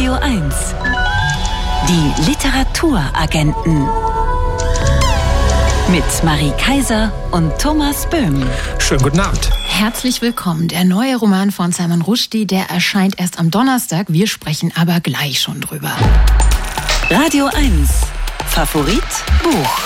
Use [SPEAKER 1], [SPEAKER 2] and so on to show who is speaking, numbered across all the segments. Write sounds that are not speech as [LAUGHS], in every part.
[SPEAKER 1] Radio 1. Die Literaturagenten. Mit Marie Kaiser und Thomas Böhm.
[SPEAKER 2] Schönen guten Abend.
[SPEAKER 3] Herzlich willkommen. Der neue Roman von Simon Rushdie, der erscheint erst am Donnerstag. Wir sprechen aber gleich schon drüber.
[SPEAKER 1] Radio 1. Favorit Buch.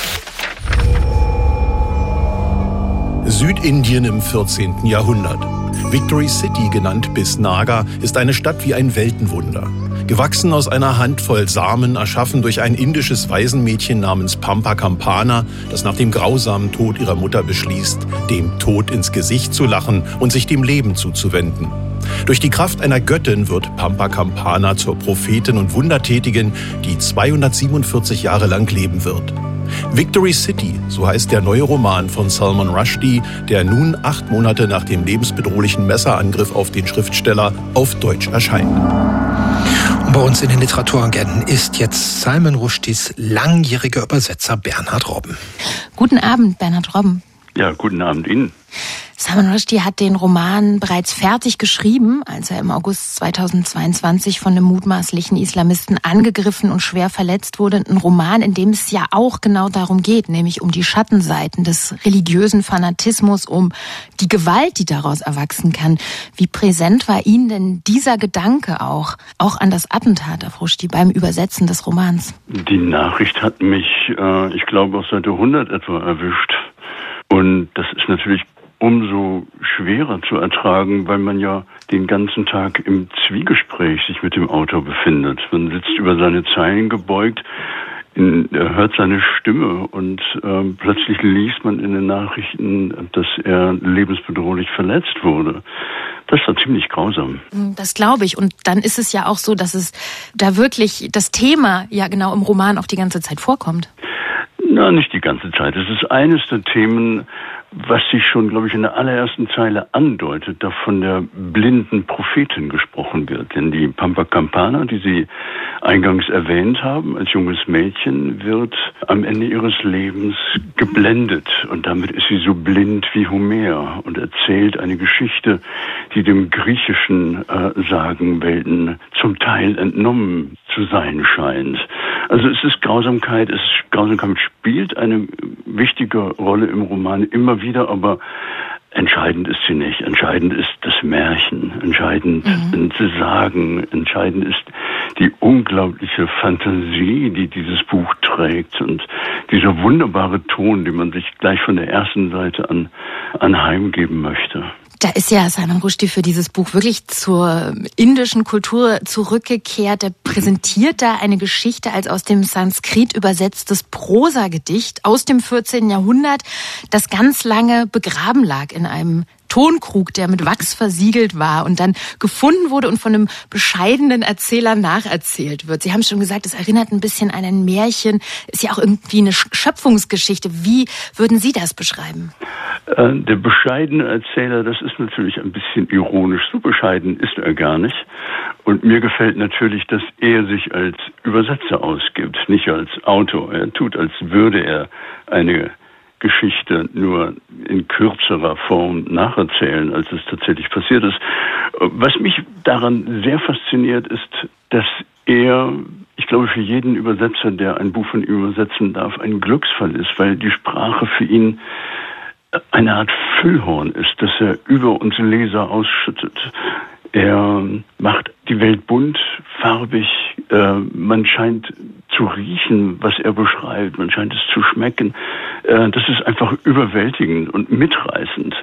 [SPEAKER 4] Südindien im 14. Jahrhundert. Victory City, genannt Bisnaga, ist eine Stadt wie ein Weltenwunder. Gewachsen aus einer Handvoll Samen, erschaffen durch ein indisches Waisenmädchen namens Pampa Campana, das nach dem grausamen Tod ihrer Mutter beschließt, dem Tod ins Gesicht zu lachen und sich dem Leben zuzuwenden. Durch die Kraft einer Göttin wird Pampa Campana zur Prophetin und Wundertätigin, die 247 Jahre lang leben wird. Victory City, so heißt der neue Roman von Salman Rushdie, der nun acht Monate nach dem lebensbedrohlichen Messerangriff auf den Schriftsteller auf Deutsch erscheint.
[SPEAKER 2] Bei uns in den Literaturagenten ist jetzt Salman Rushdies langjähriger Übersetzer Bernhard Robben.
[SPEAKER 3] Guten Abend, Bernhard Robben.
[SPEAKER 5] Ja, guten Abend Ihnen.
[SPEAKER 3] Salman Rushdie hat den Roman bereits fertig geschrieben, als er im August 2022 von einem mutmaßlichen Islamisten angegriffen und schwer verletzt wurde. Ein Roman, in dem es ja auch genau darum geht, nämlich um die Schattenseiten des religiösen Fanatismus, um die Gewalt, die daraus erwachsen kann. Wie präsent war Ihnen denn dieser Gedanke auch, auch an das Attentat auf Rushdie beim Übersetzen des Romans?
[SPEAKER 5] Die Nachricht hat mich, äh, ich glaube, auf Seite 100 etwa erwischt. Und das ist natürlich umso schwerer zu ertragen, weil man ja den ganzen Tag im Zwiegespräch sich mit dem Autor befindet. Man sitzt über seine Zeilen gebeugt, in, er hört seine Stimme und äh, plötzlich liest man in den Nachrichten, dass er lebensbedrohlich verletzt wurde. Das war ziemlich grausam.
[SPEAKER 3] Das glaube ich. Und dann ist es ja auch so, dass es da wirklich das Thema ja genau im Roman auch die ganze Zeit vorkommt.
[SPEAKER 5] Na, nicht die ganze Zeit. Es ist eines der Themen, was sich schon, glaube ich, in der allerersten Zeile andeutet, da von der blinden Prophetin gesprochen wird. Denn die Pampa Campana, die Sie eingangs erwähnt haben, als junges Mädchen, wird am Ende ihres Lebens geblendet. Und damit ist sie so blind wie Homer und erzählt eine Geschichte, die dem griechischen äh, Sagenwelten zum Teil entnommen zu sein scheint. Also es ist Grausamkeit, es ist, Grausamkeit spielt eine wichtige Rolle im Roman immer wieder, aber entscheidend ist sie nicht. Entscheidend ist das Märchen, entscheidend mhm. sind sie Sagen, entscheidend ist die unglaubliche Fantasie, die dieses Buch trägt und dieser wunderbare Ton, den man sich gleich von der ersten Seite an anheimgeben möchte.
[SPEAKER 3] Da ist ja Salman Rushdie für dieses Buch wirklich zur indischen Kultur zurückgekehrt. Er präsentiert da eine Geschichte als aus dem Sanskrit übersetztes Prosagedicht aus dem 14. Jahrhundert, das ganz lange begraben lag in einem Tonkrug, der mit Wachs versiegelt war und dann gefunden wurde und von einem bescheidenen Erzähler nacherzählt wird. Sie haben schon gesagt, es erinnert ein bisschen an ein Märchen, ist ja auch irgendwie eine Schöpfungsgeschichte. Wie würden Sie das beschreiben?
[SPEAKER 5] Äh, der bescheidene Erzähler, das ist natürlich ein bisschen ironisch. So bescheiden ist er gar nicht. Und mir gefällt natürlich, dass er sich als Übersetzer ausgibt, nicht als Autor. Er tut, als würde er eine Geschichte nur in kürzerer Form nacherzählen, als es tatsächlich passiert ist. Was mich daran sehr fasziniert, ist, dass er, ich glaube, für jeden Übersetzer, der ein Buch von ihm übersetzen darf, ein Glücksfall ist, weil die Sprache für ihn eine Art Füllhorn ist, das er über uns Leser ausschüttet. Er macht die Welt bunt, farbig. Äh, man scheint zu riechen, was er beschreibt. Man scheint es zu schmecken. Äh, das ist einfach überwältigend und mitreißend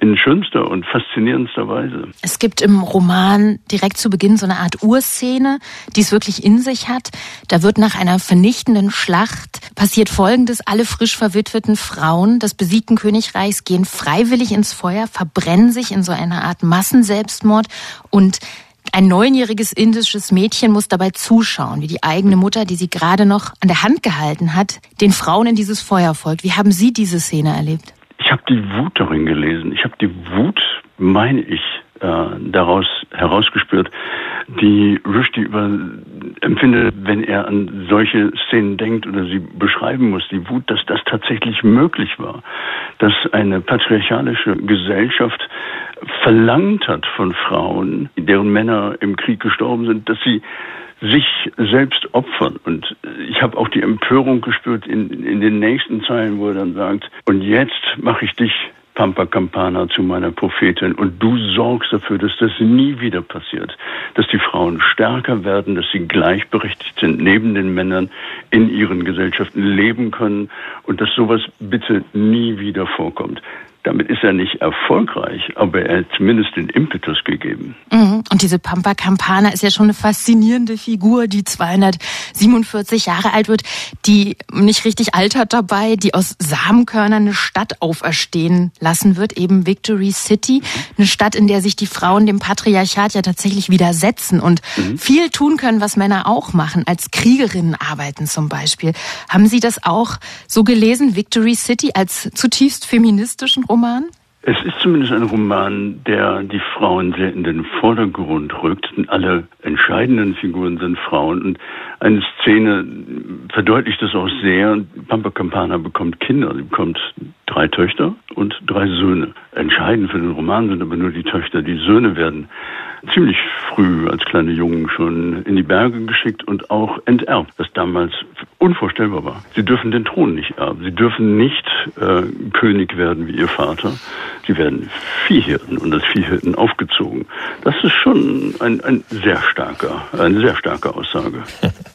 [SPEAKER 5] in schönster und faszinierendster Weise.
[SPEAKER 3] Es gibt im Roman direkt zu Beginn so eine Art Urszene, die es wirklich in sich hat. Da wird nach einer vernichtenden Schlacht passiert Folgendes. Alle frisch verwitweten Frauen des besiegten Königreichs gehen freiwillig ins Feuer, verbrennen sich in so einer Art Massenselbstmord und ein neunjähriges indisches Mädchen muss dabei zuschauen, wie die eigene Mutter, die sie gerade noch an der Hand gehalten hat, den Frauen in dieses Feuer folgt. Wie haben Sie diese Szene erlebt?
[SPEAKER 5] Ich habe die Wut darin gelesen. Ich habe die Wut, meine ich, daraus herausgespürt, die Rushdie über, empfindet, wenn er an solche Szenen denkt oder sie beschreiben muss, die Wut, dass das tatsächlich möglich war, dass eine patriarchalische Gesellschaft verlangt hat von Frauen, deren Männer im Krieg gestorben sind, dass sie sich selbst opfern. Und ich habe auch die Empörung gespürt in, in den nächsten Zeilen, wo er dann sagt, und jetzt mache ich dich Pampa Campana zu meiner Prophetin. Und du sorgst dafür, dass das nie wieder passiert, dass die Frauen stärker werden, dass sie gleichberechtigt sind neben den Männern in ihren Gesellschaften leben können. Und dass sowas bitte nie wieder vorkommt. Damit ist er nicht erfolgreich, aber er hat zumindest den Impetus gegeben.
[SPEAKER 3] Mhm. Und diese Pampa Campana ist ja schon eine faszinierende Figur, die 247 Jahre alt wird, die nicht richtig altert dabei, die aus Samenkörnern eine Stadt auferstehen lassen wird, eben Victory City, eine Stadt, in der sich die Frauen dem Patriarchat ja tatsächlich widersetzen und mhm. viel tun können, was Männer auch machen, als Kriegerinnen arbeiten zum Beispiel. Haben Sie das auch so gelesen, Victory City als zutiefst feministischen Roman?
[SPEAKER 5] Es ist zumindest ein Roman, der die Frauen sehr in den Vordergrund rückt. Alle entscheidenden Figuren sind Frauen. Und eine Szene verdeutlicht das auch sehr. Pampa Campana bekommt Kinder. Sie bekommt drei Töchter und drei Söhne. Entscheidend für den Roman sind aber nur die Töchter. Die Söhne werden ziemlich früh als kleine Jungen schon in die Berge geschickt und auch enterbt, was damals unvorstellbar war. Sie dürfen den Thron nicht erben. Sie dürfen nicht äh, König werden wie ihr Vater. Sie werden Viehhirten und als Viehhirten aufgezogen. Das ist schon ein, ein sehr starker, eine sehr starke Aussage. [LAUGHS]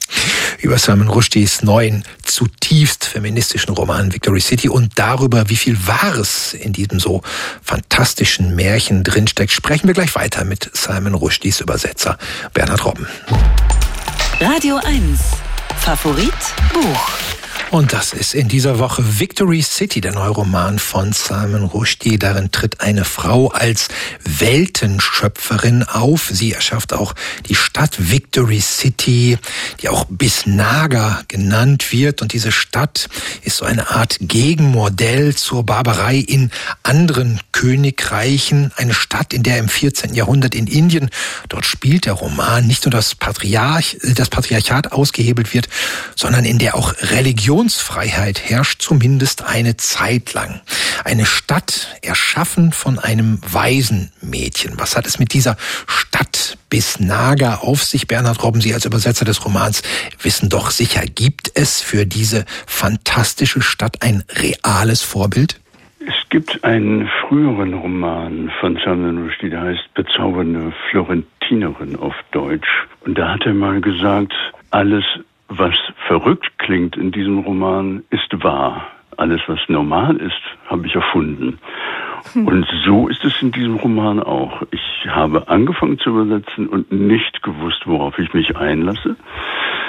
[SPEAKER 2] Über Salman Rushdies neuen, zutiefst feministischen Roman Victory City und darüber, wie viel Wahres in diesem so fantastischen Märchen drinsteckt, sprechen wir gleich weiter mit Salman Rushdies Übersetzer Bernhard Robben.
[SPEAKER 1] Radio 1 Favorit Buch
[SPEAKER 2] und das ist in dieser Woche Victory City, der neue Roman von Salman Rushdie. Darin tritt eine Frau als Weltenschöpferin auf. Sie erschafft auch die Stadt Victory City, die auch Bisnaga genannt wird. Und diese Stadt ist so eine Art Gegenmodell zur Barbarei in anderen Königreichen. Eine Stadt, in der im 14. Jahrhundert in Indien, dort spielt der Roman nicht nur das Patriarch, das Patriarchat ausgehebelt wird, sondern in der auch Religion Religionsfreiheit herrscht zumindest eine Zeit lang. Eine Stadt erschaffen von einem Waisenmädchen. Was hat es mit dieser Stadt bis Naga auf sich? Bernhard Robben, Sie als Übersetzer des Romans wissen doch sicher, gibt es für diese fantastische Stadt ein reales Vorbild?
[SPEAKER 5] Es gibt einen früheren Roman von Salman Rushdie, der heißt Bezaubernde Florentinerin auf Deutsch. Und da hat er mal gesagt, alles, was verrückt klingt in diesem Roman, ist wahr. Alles, was normal ist, habe ich erfunden. Hm. Und so ist es in diesem Roman auch. Ich habe angefangen zu übersetzen und nicht gewusst, worauf ich mich einlasse.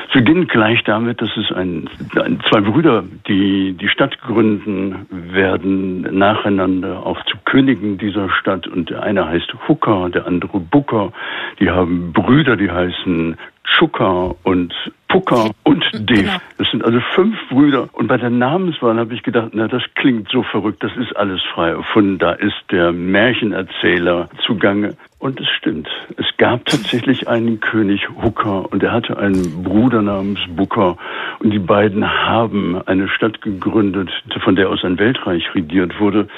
[SPEAKER 5] Es beginnt gleich damit, dass es ein, ein, zwei Brüder, die die Stadt gründen, werden nacheinander auch zu Königen dieser Stadt. Und der eine heißt Hooker, der andere Booker. Die haben Brüder, die heißen Chuka und Pucker und Dave. Genau. Das sind also fünf Brüder. Und bei der Namenswahl habe ich gedacht, na, das klingt so verrückt, das ist alles frei erfunden. Da ist der Märchenerzähler zugange. Und es stimmt. Es gab tatsächlich einen König Hooker und er hatte einen Bruder namens Booker. Und die beiden haben eine Stadt gegründet, von der aus ein Weltreich regiert wurde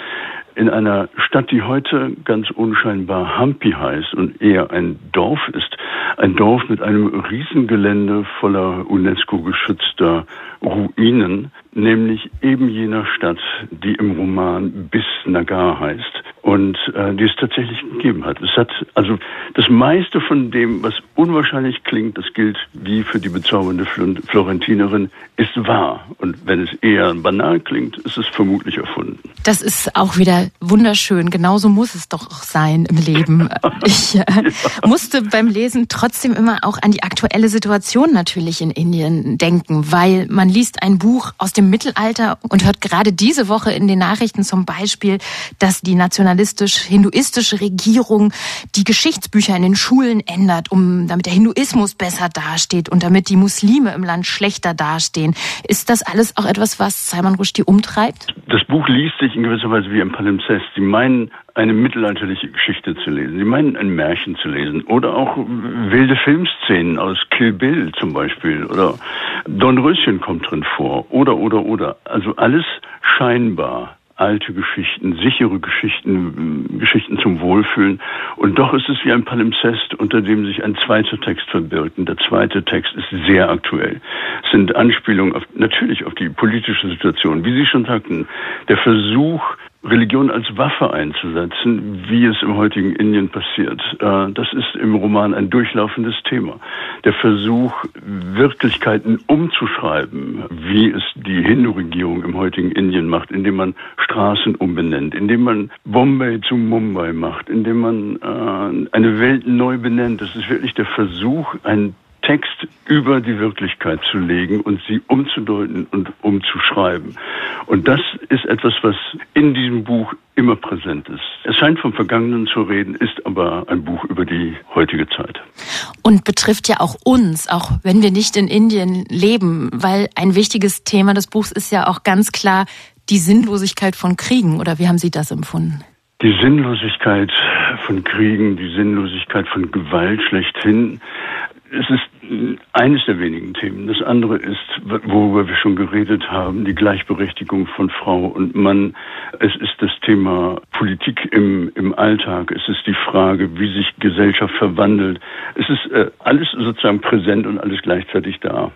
[SPEAKER 5] in einer Stadt, die heute ganz unscheinbar Hampi heißt und eher ein Dorf ist. Ein Dorf mit einem Riesengelände voller UNESCO-geschützter Ruinen, nämlich eben jener Stadt, die im Roman Bis Nagar heißt und äh, die es tatsächlich gegeben hat. Es hat also das meiste von dem, was unwahrscheinlich klingt, das gilt wie für die bezaubernde Florentinerin, ist wahr. Und wenn es eher banal klingt, ist es vermutlich erfunden.
[SPEAKER 3] Das ist auch wieder wunderschön. Genauso muss es doch auch sein im Leben. [LAUGHS] Ich äh, musste beim Lesen trotzdem immer auch an die aktuelle Situation natürlich in Indien denken, weil man liest ein Buch aus dem Mittelalter und hört gerade diese Woche in den Nachrichten zum Beispiel, dass die nationalistisch-hinduistische Regierung die Geschichtsbücher in den Schulen ändert, um damit der Hinduismus besser dasteht und damit die Muslime im Land schlechter dastehen. Ist das alles auch etwas, was Salman Rushdie umtreibt?
[SPEAKER 5] Das Buch liest sich in gewisser Weise wie ein Palimpsest. Sie meinen, eine mittelalterliche Geschichte zu lesen. Sie meinen, ein Märchen zu lesen. Oder auch wilde Filmszenen aus Kill Bill zum Beispiel. Oder Don Röschen kommt drin vor. Oder, oder, oder. Also alles scheinbar alte Geschichten, sichere Geschichten, Geschichten zum Wohlfühlen. Und doch ist es wie ein Palimpsest, unter dem sich ein zweiter Text verbirgt. Und der zweite Text ist sehr aktuell. Es sind Anspielungen auf, natürlich auf die politische Situation. Wie Sie schon sagten, der Versuch, Religion als Waffe einzusetzen, wie es im heutigen Indien passiert. Äh, das ist im Roman ein durchlaufendes Thema. Der Versuch, Wirklichkeiten umzuschreiben, wie es die Hindu-Regierung im heutigen Indien macht, indem man Straßen umbenennt, indem man Bombay zu Mumbai macht, indem man äh, eine Welt neu benennt. Das ist wirklich der Versuch, ein Text über die Wirklichkeit zu legen und sie umzudeuten und umzuschreiben. Und das ist etwas, was in diesem Buch immer präsent ist. Es scheint vom Vergangenen zu reden, ist aber ein Buch über die heutige Zeit.
[SPEAKER 3] Und betrifft ja auch uns, auch wenn wir nicht in Indien leben, weil ein wichtiges Thema des Buchs ist ja auch ganz klar die Sinnlosigkeit von Kriegen. Oder wie haben Sie das empfunden?
[SPEAKER 5] Die Sinnlosigkeit von Kriegen, die Sinnlosigkeit von Gewalt schlechthin. Es ist eines der wenigen Themen. Das andere ist, worüber wir schon geredet haben, die Gleichberechtigung von Frau und Mann. Es ist das Thema Politik im, im Alltag. Es ist die Frage, wie sich Gesellschaft verwandelt. Es ist äh, alles sozusagen präsent und alles gleichzeitig da.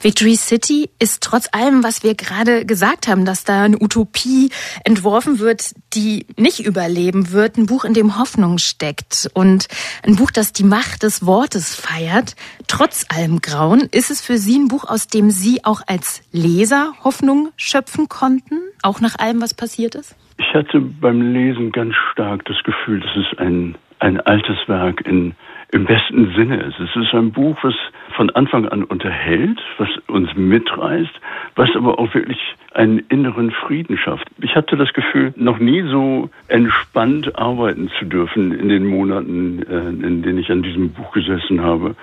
[SPEAKER 3] Victory City ist trotz allem, was wir gerade gesagt haben, dass da eine Utopie entworfen wird, die nicht überleben wird, ein Buch, in dem Hoffnung steckt und ein Buch, das die Macht des Wortes feiert. Trotz allem Grauen ist es für Sie ein Buch, aus dem Sie auch als Leser Hoffnung schöpfen konnten, auch nach allem, was passiert ist?
[SPEAKER 5] Ich hatte beim Lesen ganz stark das Gefühl, dass es ein, ein altes Werk in, im besten Sinne ist. Es ist ein Buch, was von Anfang an unterhält, was uns mitreißt, was aber auch wirklich einen inneren Frieden schafft. Ich hatte das Gefühl, noch nie so entspannt arbeiten zu dürfen in den Monaten, äh, in denen ich an diesem Buch gesessen habe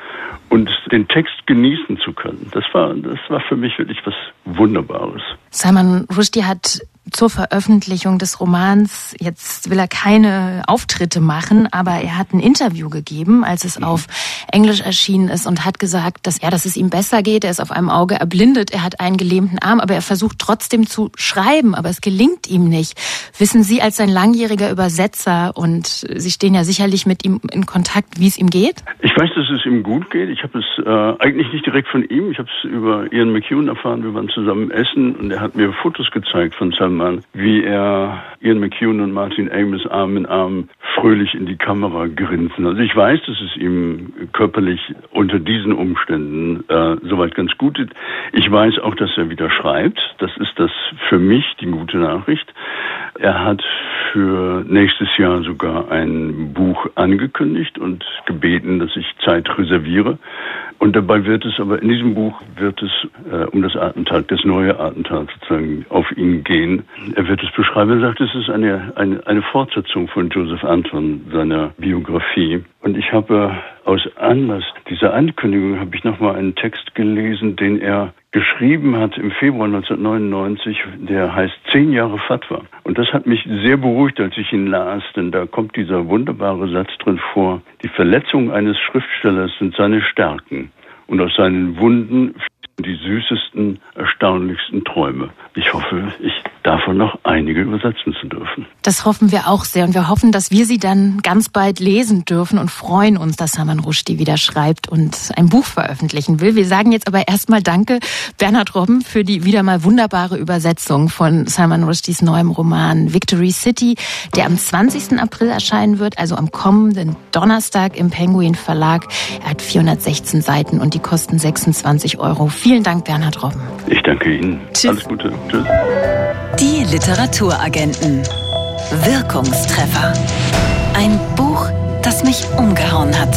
[SPEAKER 5] und den Text genießen zu können. Das war, das war für mich wirklich was Wunderbares.
[SPEAKER 3] Salman Rushdie hat zur Veröffentlichung des Romans, jetzt will er keine Auftritte machen, aber er hat ein Interview gegeben, als es mhm. auf Englisch erschienen ist und hat gesagt, dass, ja, dass es ihm besser geht. Er ist auf einem Auge erblindet, er hat einen gelähmten Arm, aber er versucht trotzdem zu schreiben, aber es gelingt ihm nicht. Wissen Sie als sein langjähriger Übersetzer und Sie stehen ja sicherlich mit ihm in Kontakt, wie es ihm geht?
[SPEAKER 5] Ich weiß, dass es ihm gut geht. Ich habe es äh, eigentlich nicht direkt von ihm. Ich habe es über Ian McEwan erfahren. Wir waren zusammen essen und er hat mir Fotos gezeigt von Mann, wie er Ian McEwan und Martin Amis Arm in Arm fröhlich in die Kamera grinsen. Also ich weiß, dass es ihm körperlich unter diesen Umständen äh, soweit ganz gut. Ich weiß auch, dass er wieder schreibt. Das ist das für mich die gute Nachricht. Er hat für nächstes Jahr sogar ein Buch angekündigt und gebeten, dass ich Zeit reserviere. Und dabei wird es aber in diesem Buch wird es äh, um das Attentat, das neue Attentat sozusagen auf ihn gehen. Er wird es beschreiben. Er sagt, es ist eine, eine, eine Fortsetzung von Joseph Anton, seiner Biografie. Und ich habe aus Anlass dieser Ankündigung habe ich nochmal einen Text gelesen, den er geschrieben hat im Februar 1999, der heißt Zehn Jahre Fatwa. Und das hat mich sehr beruhigt, als ich ihn las, denn da kommt dieser wunderbare Satz drin vor. Die Verletzungen eines Schriftstellers sind seine Stärken und aus seinen Wunden die süßesten, erstaunlichsten Träume. Ich hoffe, ich davon noch einige übersetzen zu dürfen.
[SPEAKER 3] Das hoffen wir auch sehr und wir hoffen, dass wir sie dann ganz bald lesen dürfen und freuen uns, dass Salman Rushdie wieder schreibt und ein Buch veröffentlichen will. Wir sagen jetzt aber erstmal Danke, Bernhard Robben, für die wieder mal wunderbare Übersetzung von Salman Rushdies neuem Roman Victory City, der am 20. April erscheinen wird, also am kommenden Donnerstag im Penguin Verlag. Er hat 416 Seiten und die kosten 26 Euro. Vielen Dank, Bernhard Robben.
[SPEAKER 5] Ich danke Ihnen. Tschüss. Alles Gute. Tschüss.
[SPEAKER 1] Die Literaturagenten. Wirkungstreffer. Ein Buch, das mich umgehauen hat.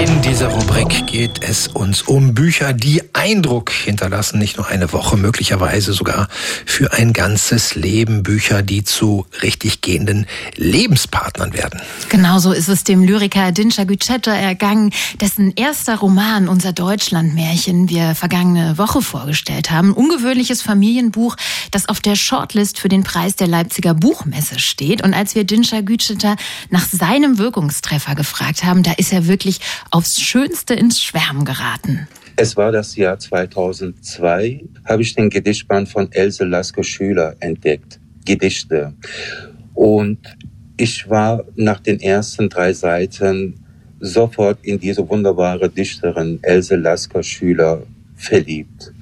[SPEAKER 2] In dieser Rubrik geht es uns um Bücher, die Eindruck hinterlassen, nicht nur eine Woche, möglicherweise sogar für ein ganzes Leben. Bücher, die zu richtig gehenden Lebenspartnern werden.
[SPEAKER 3] Genauso ist es dem Lyriker Dinsha Gücetta ergangen, dessen erster Roman, unser Deutschlandmärchen, wir vergangene Woche vorgestellt haben. Ungewöhnliches Familienbuch, das auf der Shortlist für den Preis der Leipziger Buchmesse steht. Und als wir Dinsha Gücetta nach seinem Wirkungstreffer gefragt haben, da ist er wirklich aufs Schönste ins Schwärmen geraten.
[SPEAKER 6] Es war das Jahr 2002, habe ich den Gedichtband von Else Lasker Schüler entdeckt, Gedichte. Und ich war nach den ersten drei Seiten sofort in diese wunderbare Dichterin Else Lasker Schüler verliebt.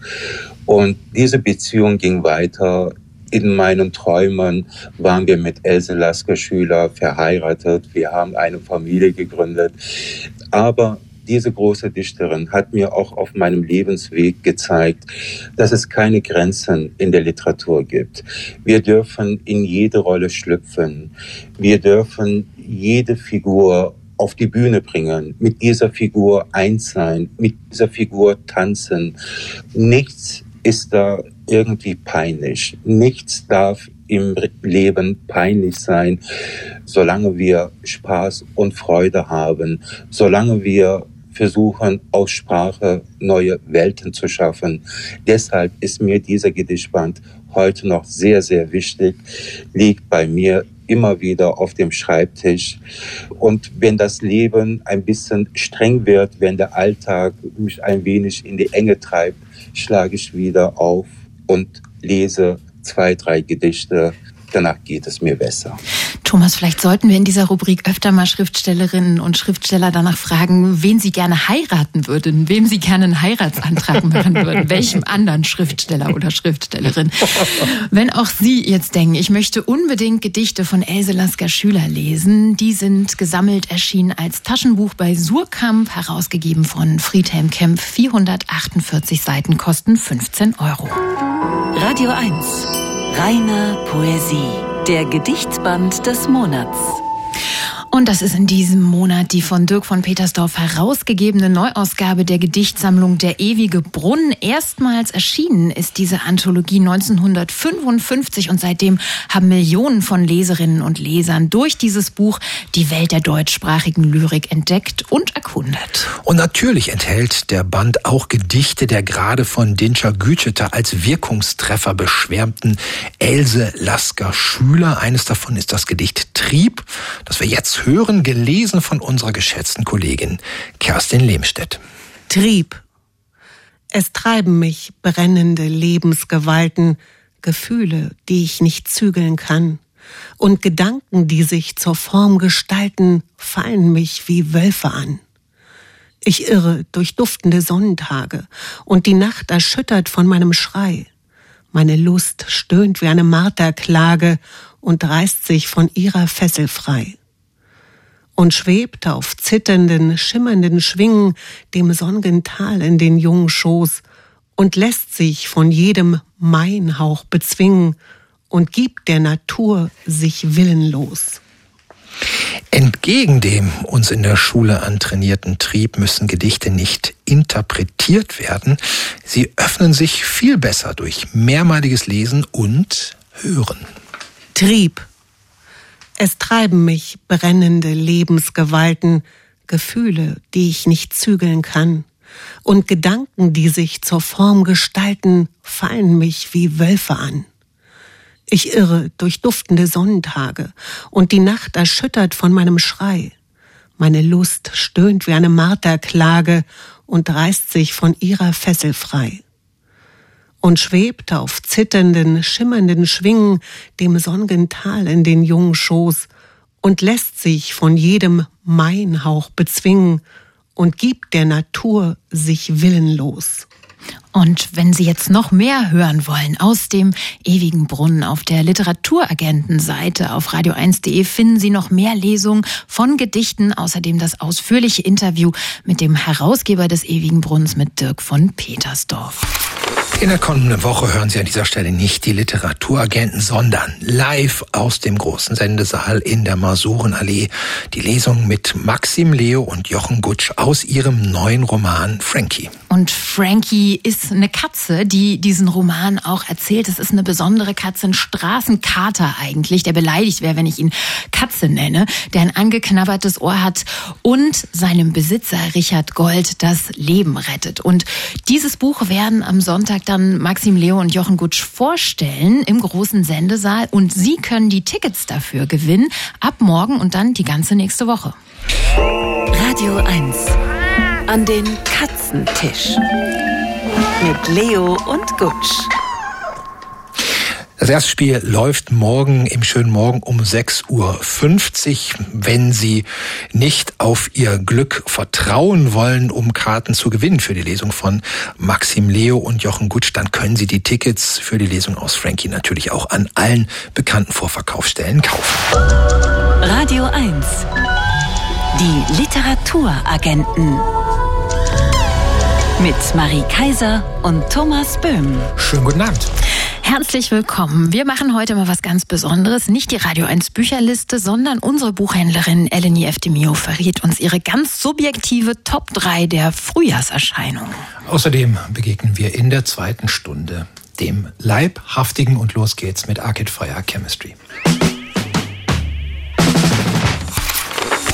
[SPEAKER 6] Und diese Beziehung ging weiter. In meinen Träumen waren wir mit Else Lasker Schüler verheiratet. Wir haben eine Familie gegründet. Aber diese große Dichterin hat mir auch auf meinem Lebensweg gezeigt, dass es keine Grenzen in der Literatur gibt. Wir dürfen in jede Rolle schlüpfen. Wir dürfen jede Figur auf die Bühne bringen, mit dieser Figur eins sein, mit dieser Figur tanzen. Nichts ist da irgendwie peinlich. Nichts darf im Leben peinlich sein, solange wir Spaß und Freude haben, solange wir versuchen, aus Sprache neue Welten zu schaffen. Deshalb ist mir dieser Gedichtband heute noch sehr, sehr wichtig, liegt bei mir immer wieder auf dem Schreibtisch. Und wenn das Leben ein bisschen streng wird, wenn der Alltag mich ein wenig in die Enge treibt, schlage ich wieder auf und lese zwei, drei Gedichte danach geht es mir besser.
[SPEAKER 3] Thomas, vielleicht sollten wir in dieser Rubrik öfter mal Schriftstellerinnen und Schriftsteller danach fragen, wen sie gerne heiraten würden, wem sie gerne einen Heiratsantrag machen würden, [LAUGHS] welchem anderen Schriftsteller oder Schriftstellerin. Wenn auch Sie jetzt denken, ich möchte unbedingt Gedichte von Else Lasker Schüler lesen, die sind gesammelt erschienen als Taschenbuch bei Surkamp, herausgegeben von Friedhelm Kempf, 448 Seiten, kosten 15 Euro.
[SPEAKER 1] Radio 1 Reine Poesie, der Gedichtsband des Monats.
[SPEAKER 3] Und das ist in diesem Monat die von Dirk von Petersdorf herausgegebene Neuausgabe der Gedichtsammlung Der ewige Brunnen. Erstmals erschienen ist diese Anthologie 1955 und seitdem haben Millionen von Leserinnen und Lesern durch dieses Buch die Welt der deutschsprachigen Lyrik entdeckt und erkundet.
[SPEAKER 2] Und natürlich enthält der Band auch Gedichte der gerade von Dinscher Güteter als Wirkungstreffer beschwärmten Else Lasker Schüler. Eines davon ist das Gedicht Trieb, das wir jetzt hören, gelesen von unserer geschätzten Kollegin Kerstin Lehmstedt.
[SPEAKER 7] Trieb. Es treiben mich brennende Lebensgewalten, Gefühle, die ich nicht zügeln kann. Und Gedanken, die sich zur Form gestalten, fallen mich wie Wölfe an. Ich irre durch duftende Sonnentage und die Nacht erschüttert von meinem Schrei. Meine Lust stöhnt wie eine Marterklage und reißt sich von ihrer Fessel frei und schwebt auf zitternden, schimmernden Schwingen dem sonnigen Tal in den jungen Schoß und lässt sich von jedem Mainhauch bezwingen und gibt der Natur sich willenlos.
[SPEAKER 2] Entgegen dem uns in der Schule antrainierten Trieb müssen Gedichte nicht interpretiert werden. Sie öffnen sich viel besser durch mehrmaliges Lesen und Hören.
[SPEAKER 7] Trieb es treiben mich brennende Lebensgewalten, Gefühle, die ich nicht zügeln kann, und Gedanken, die sich zur Form gestalten, fallen mich wie Wölfe an. Ich irre durch duftende Sonnentage, und die Nacht erschüttert von meinem Schrei. Meine Lust stöhnt wie eine Marterklage und reißt sich von ihrer Fessel frei und schwebt auf zitternden, schimmernden Schwingen dem sonnigen Tal in den jungen Schoß und lässt sich von jedem Mainhauch bezwingen und gibt der Natur sich willenlos.
[SPEAKER 3] Und wenn Sie jetzt noch mehr hören wollen aus dem ewigen Brunnen auf der Literaturagentenseite auf radio1.de finden Sie noch mehr Lesungen von Gedichten, außerdem das ausführliche Interview mit dem Herausgeber des ewigen Brunnens mit Dirk von Petersdorf.
[SPEAKER 2] In der kommenden Woche hören Sie an dieser Stelle nicht die Literaturagenten, sondern live aus dem großen Sendesaal in der Masurenallee die Lesung mit Maxim Leo und Jochen Gutsch aus ihrem neuen Roman Frankie.
[SPEAKER 3] Und Frankie ist eine Katze, die diesen Roman auch erzählt. Es ist eine besondere Katze, ein Straßenkater eigentlich, der beleidigt wäre, wenn ich ihn Katze nenne, der ein angeknabbertes Ohr hat und seinem Besitzer Richard Gold das Leben rettet. Und dieses Buch werden am Sonntag dann Maxim Leo und Jochen Gutsch vorstellen im großen Sendesaal und Sie können die Tickets dafür gewinnen ab morgen und dann die ganze nächste Woche.
[SPEAKER 1] Radio 1 an den Katzentisch mit Leo und Gutsch.
[SPEAKER 2] Das erste Spiel läuft morgen im schönen Morgen um 6.50 Uhr. Wenn Sie nicht auf Ihr Glück vertrauen wollen, um Karten zu gewinnen für die Lesung von Maxim Leo und Jochen Gutsch, dann können Sie die Tickets für die Lesung aus Frankie natürlich auch an allen bekannten Vorverkaufsstellen kaufen.
[SPEAKER 1] Radio 1. Die Literaturagenten. Mit Marie Kaiser und Thomas Böhm.
[SPEAKER 2] Schönen guten Abend.
[SPEAKER 3] Herzlich willkommen. Wir machen heute mal was ganz Besonderes. Nicht die Radio 1 Bücherliste, sondern unsere Buchhändlerin Eleni Eftemio verriet uns ihre ganz subjektive Top 3 der Frühjahrserscheinungen.
[SPEAKER 2] Außerdem begegnen wir in der zweiten Stunde dem Leibhaftigen und los geht's mit Arcade Fire Chemistry.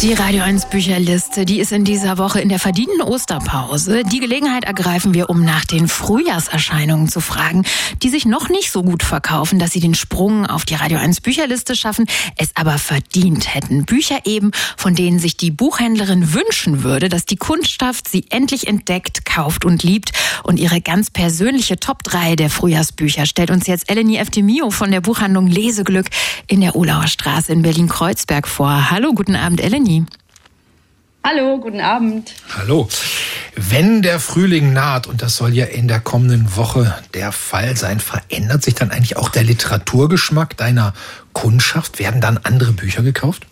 [SPEAKER 3] Die Radio 1 Bücherliste, die ist in dieser Woche in der verdienten Osterpause. Die Gelegenheit ergreifen wir, um nach den Frühjahrserscheinungen zu fragen, die sich noch nicht so gut verkaufen, dass sie den Sprung auf die Radio 1 Bücherliste schaffen, es aber verdient hätten. Bücher eben, von denen sich die Buchhändlerin wünschen würde, dass die Kundschaft sie endlich entdeckt, kauft und liebt. Und ihre ganz persönliche Top 3 der Frühjahrsbücher stellt uns jetzt Eleni Eftemio von der Buchhandlung Leseglück in der Ulauer Straße in Berlin-Kreuzberg vor. Hallo, guten Abend, Eleni.
[SPEAKER 8] Hallo, guten Abend.
[SPEAKER 2] Hallo. Wenn der Frühling naht, und das soll ja in der kommenden Woche der Fall sein, verändert sich dann eigentlich auch der Literaturgeschmack deiner Kundschaft? Werden dann andere Bücher gekauft?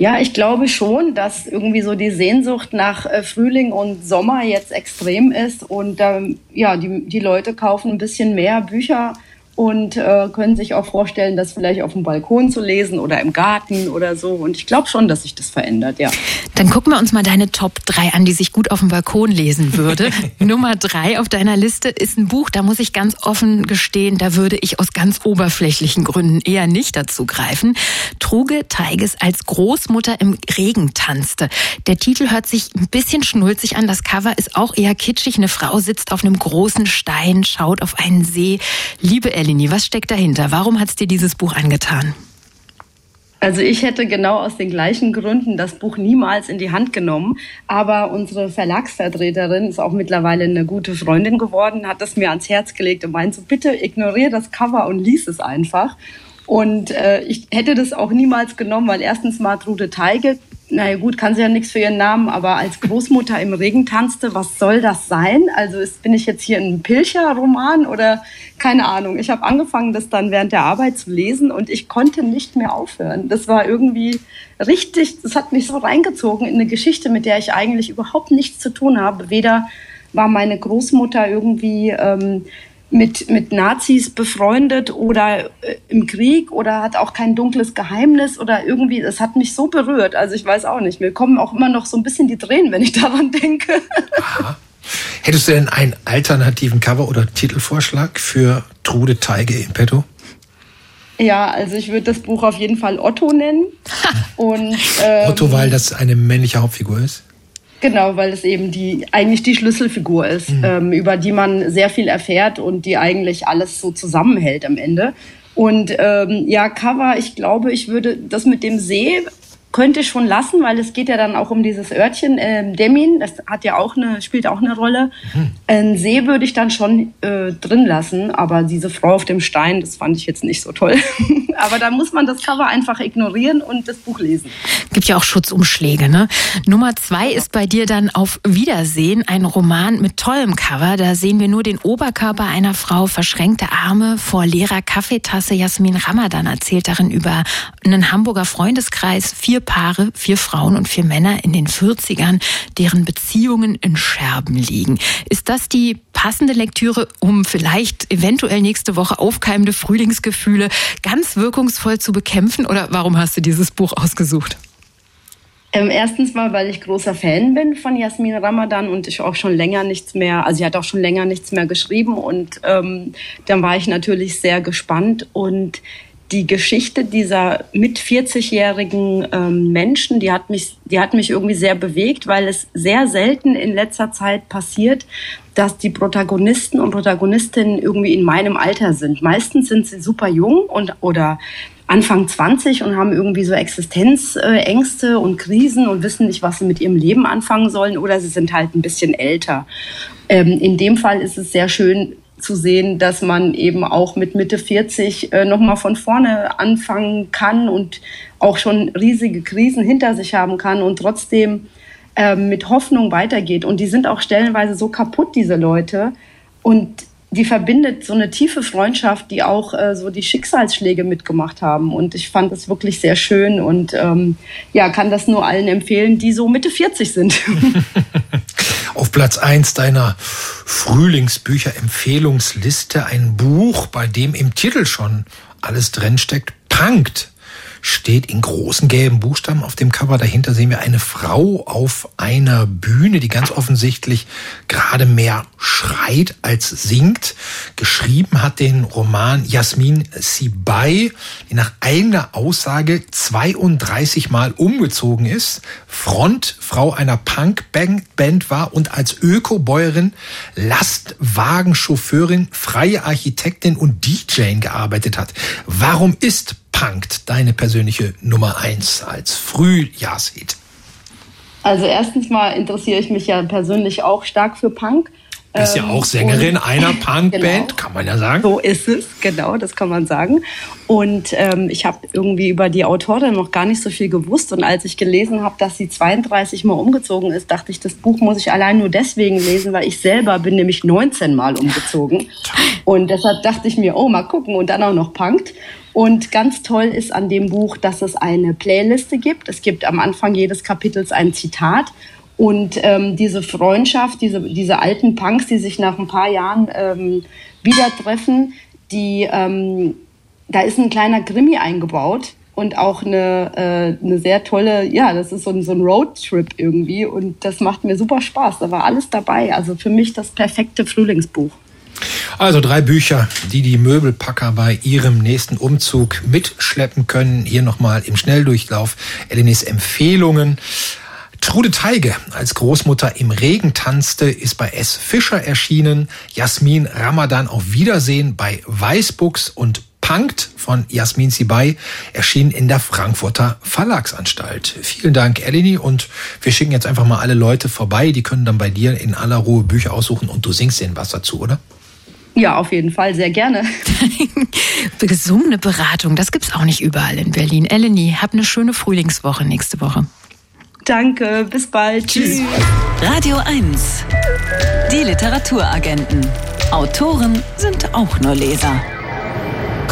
[SPEAKER 8] Ja, ich glaube schon, dass irgendwie so die Sehnsucht nach äh, Frühling und Sommer jetzt extrem ist und ähm, ja, die, die Leute kaufen ein bisschen mehr Bücher und äh, können sich auch vorstellen, das vielleicht auf dem Balkon zu lesen oder im Garten oder so. Und ich glaube schon, dass sich das verändert, ja.
[SPEAKER 3] Dann gucken wir uns mal deine Top 3 an, die sich gut auf dem Balkon lesen würde. [LAUGHS] Nummer 3 auf deiner Liste ist ein Buch, da muss ich ganz offen gestehen, da würde ich aus ganz oberflächlichen Gründen eher nicht dazu greifen. Truge Teiges als Großmutter im Regen tanzte. Der Titel hört sich ein bisschen schnulzig an, das Cover ist auch eher kitschig. Eine Frau sitzt auf einem großen Stein, schaut auf einen See. Liebe Ellie, Eleni, was steckt dahinter? Warum hat es dir dieses Buch angetan?
[SPEAKER 8] Also ich hätte genau aus den gleichen Gründen das Buch niemals in die Hand genommen. Aber unsere Verlagsvertreterin ist auch mittlerweile eine gute Freundin geworden, hat es mir ans Herz gelegt und meint so, bitte ignoriere das Cover und lies es einfach. Und äh, ich hätte das auch niemals genommen, weil erstens mal Trude Teige naja gut, kann sie ja nichts für ihren Namen, aber als Großmutter im Regen tanzte, was soll das sein? Also ist, bin ich jetzt hier in einem Pilcher-Roman oder keine Ahnung. Ich habe angefangen, das dann während der Arbeit zu lesen und ich konnte nicht mehr aufhören. Das war irgendwie richtig, das hat mich so reingezogen in eine Geschichte, mit der ich eigentlich überhaupt nichts zu tun habe. Weder war meine Großmutter irgendwie ähm, mit, mit Nazis befreundet oder äh, im Krieg oder hat auch kein dunkles Geheimnis oder irgendwie, das hat mich so berührt. Also ich weiß auch nicht, mir kommen auch immer noch so ein bisschen die Tränen, wenn ich [LAUGHS] daran denke.
[SPEAKER 2] Aha. Hättest du denn einen alternativen Cover- oder Titelvorschlag für Trude Teige in petto?
[SPEAKER 8] Ja, also ich würde das Buch auf jeden Fall Otto nennen. [LAUGHS]
[SPEAKER 2] Und, ähm, Otto, weil das eine männliche Hauptfigur ist?
[SPEAKER 8] Genau, weil es eben die eigentlich die Schlüsselfigur ist, mhm. ähm, über die man sehr viel erfährt und die eigentlich alles so zusammenhält am Ende. Und ähm, ja, Cover, ich glaube, ich würde das mit dem See könnte ich schon lassen, weil es geht ja dann auch um dieses Örtchen äh, Demin, das hat ja auch eine, spielt auch eine Rolle. Mhm. Ein See würde ich dann schon äh, drin lassen, aber diese Frau auf dem Stein, das fand ich jetzt nicht so toll. [LAUGHS] aber da muss man das Cover einfach ignorieren und das Buch lesen.
[SPEAKER 3] Gibt ja auch Schutzumschläge, ne? Nummer zwei ist bei dir dann auf Wiedersehen, ein Roman mit tollem Cover. Da sehen wir nur den Oberkörper einer Frau, verschränkte Arme vor leerer Kaffeetasse. Jasmin Ramadan erzählt darin über einen Hamburger Freundeskreis, vier vier Paare, vier Frauen und vier Männer in den 40ern, deren Beziehungen in Scherben liegen. Ist das die passende Lektüre, um vielleicht eventuell nächste Woche aufkeimende Frühlingsgefühle ganz wirkungsvoll zu bekämpfen? Oder warum hast du dieses Buch ausgesucht?
[SPEAKER 8] Ähm, erstens mal, weil ich großer Fan bin von Jasmin Ramadan und ich auch schon länger nichts mehr, also sie hat auch schon länger nichts mehr geschrieben und ähm, dann war ich natürlich sehr gespannt und die Geschichte dieser mit 40-jährigen ähm, Menschen, die hat mich, die hat mich irgendwie sehr bewegt, weil es sehr selten in letzter Zeit passiert, dass die Protagonisten und Protagonistinnen irgendwie in meinem Alter sind. Meistens sind sie super jung und oder Anfang 20 und haben irgendwie so Existenzängste und Krisen und wissen nicht, was sie mit ihrem Leben anfangen sollen oder sie sind halt ein bisschen älter. Ähm, in dem Fall ist es sehr schön zu sehen, dass man eben auch mit Mitte 40 äh, nochmal von vorne anfangen kann und auch schon riesige Krisen hinter sich haben kann und trotzdem äh, mit Hoffnung weitergeht. Und die sind auch stellenweise so kaputt, diese Leute. Und die verbindet so eine tiefe Freundschaft, die auch äh, so die Schicksalsschläge mitgemacht haben. Und ich fand das wirklich sehr schön und ähm, ja, kann das nur allen empfehlen, die so Mitte 40 sind. [LAUGHS] [LAUGHS]
[SPEAKER 2] Auf Platz 1 deiner Frühlingsbücher-Empfehlungsliste ein Buch, bei dem im Titel schon alles drinsteckt. Punkt steht in großen gelben Buchstaben auf dem Cover. Dahinter sehen wir eine Frau auf einer Bühne, die ganz offensichtlich gerade mehr schreit als singt. Geschrieben hat den Roman Jasmin Sibay, die nach eigener Aussage 32 Mal umgezogen ist, Frontfrau einer Punkband war und als Ökobäuerin, Lastwagenchauffeurin, freie Architektin und DJ gearbeitet hat. Warum ist Punk deine persönliche Nummer eins als Frühjahrshit?
[SPEAKER 8] Also erstens mal interessiere ich mich ja persönlich auch stark für Punk.
[SPEAKER 2] Ist ja auch ähm, Sängerin und, einer [LAUGHS] Punkband, genau, kann man ja sagen.
[SPEAKER 8] So ist es, genau, das kann man sagen. Und ähm, ich habe irgendwie über die Autorin noch gar nicht so viel gewusst. Und als ich gelesen habe, dass sie 32 Mal umgezogen ist, dachte ich, das Buch muss ich allein nur deswegen lesen, weil ich selber bin nämlich 19 Mal umgezogen. Und deshalb dachte ich mir, oh, mal gucken und dann auch noch punkt. Und ganz toll ist an dem Buch, dass es eine Playliste gibt. Es gibt am Anfang jedes Kapitels ein Zitat. Und ähm, diese Freundschaft, diese, diese alten Punks, die sich nach ein paar Jahren ähm, wieder treffen, die, ähm, da ist ein kleiner Grimmi eingebaut und auch eine, äh, eine sehr tolle, ja, das ist so ein, so ein Roadtrip irgendwie und das macht mir super Spaß. Da war alles dabei. Also für mich das perfekte Frühlingsbuch.
[SPEAKER 2] Also drei Bücher, die die Möbelpacker bei ihrem nächsten Umzug mitschleppen können. Hier nochmal im Schnelldurchlauf Elenis Empfehlungen. Trude Teige als Großmutter im Regen tanzte, ist bei S. Fischer erschienen. Jasmin Ramadan auf Wiedersehen bei Weißbuchs und Punkt von Jasmin Sibay erschien in der Frankfurter Verlagsanstalt. Vielen Dank, Eleni, und wir schicken jetzt einfach mal alle Leute vorbei. Die können dann bei dir in aller Ruhe Bücher aussuchen und du singst denen was dazu, oder?
[SPEAKER 8] Ja, auf jeden Fall, sehr gerne. [LAUGHS]
[SPEAKER 3] Gesummene Beratung, das gibt's auch nicht überall in Berlin. Eleni, hab eine schöne Frühlingswoche nächste Woche.
[SPEAKER 8] Danke, bis bald. Tschüss.
[SPEAKER 1] Radio 1. Die Literaturagenten. Autoren sind auch nur Leser.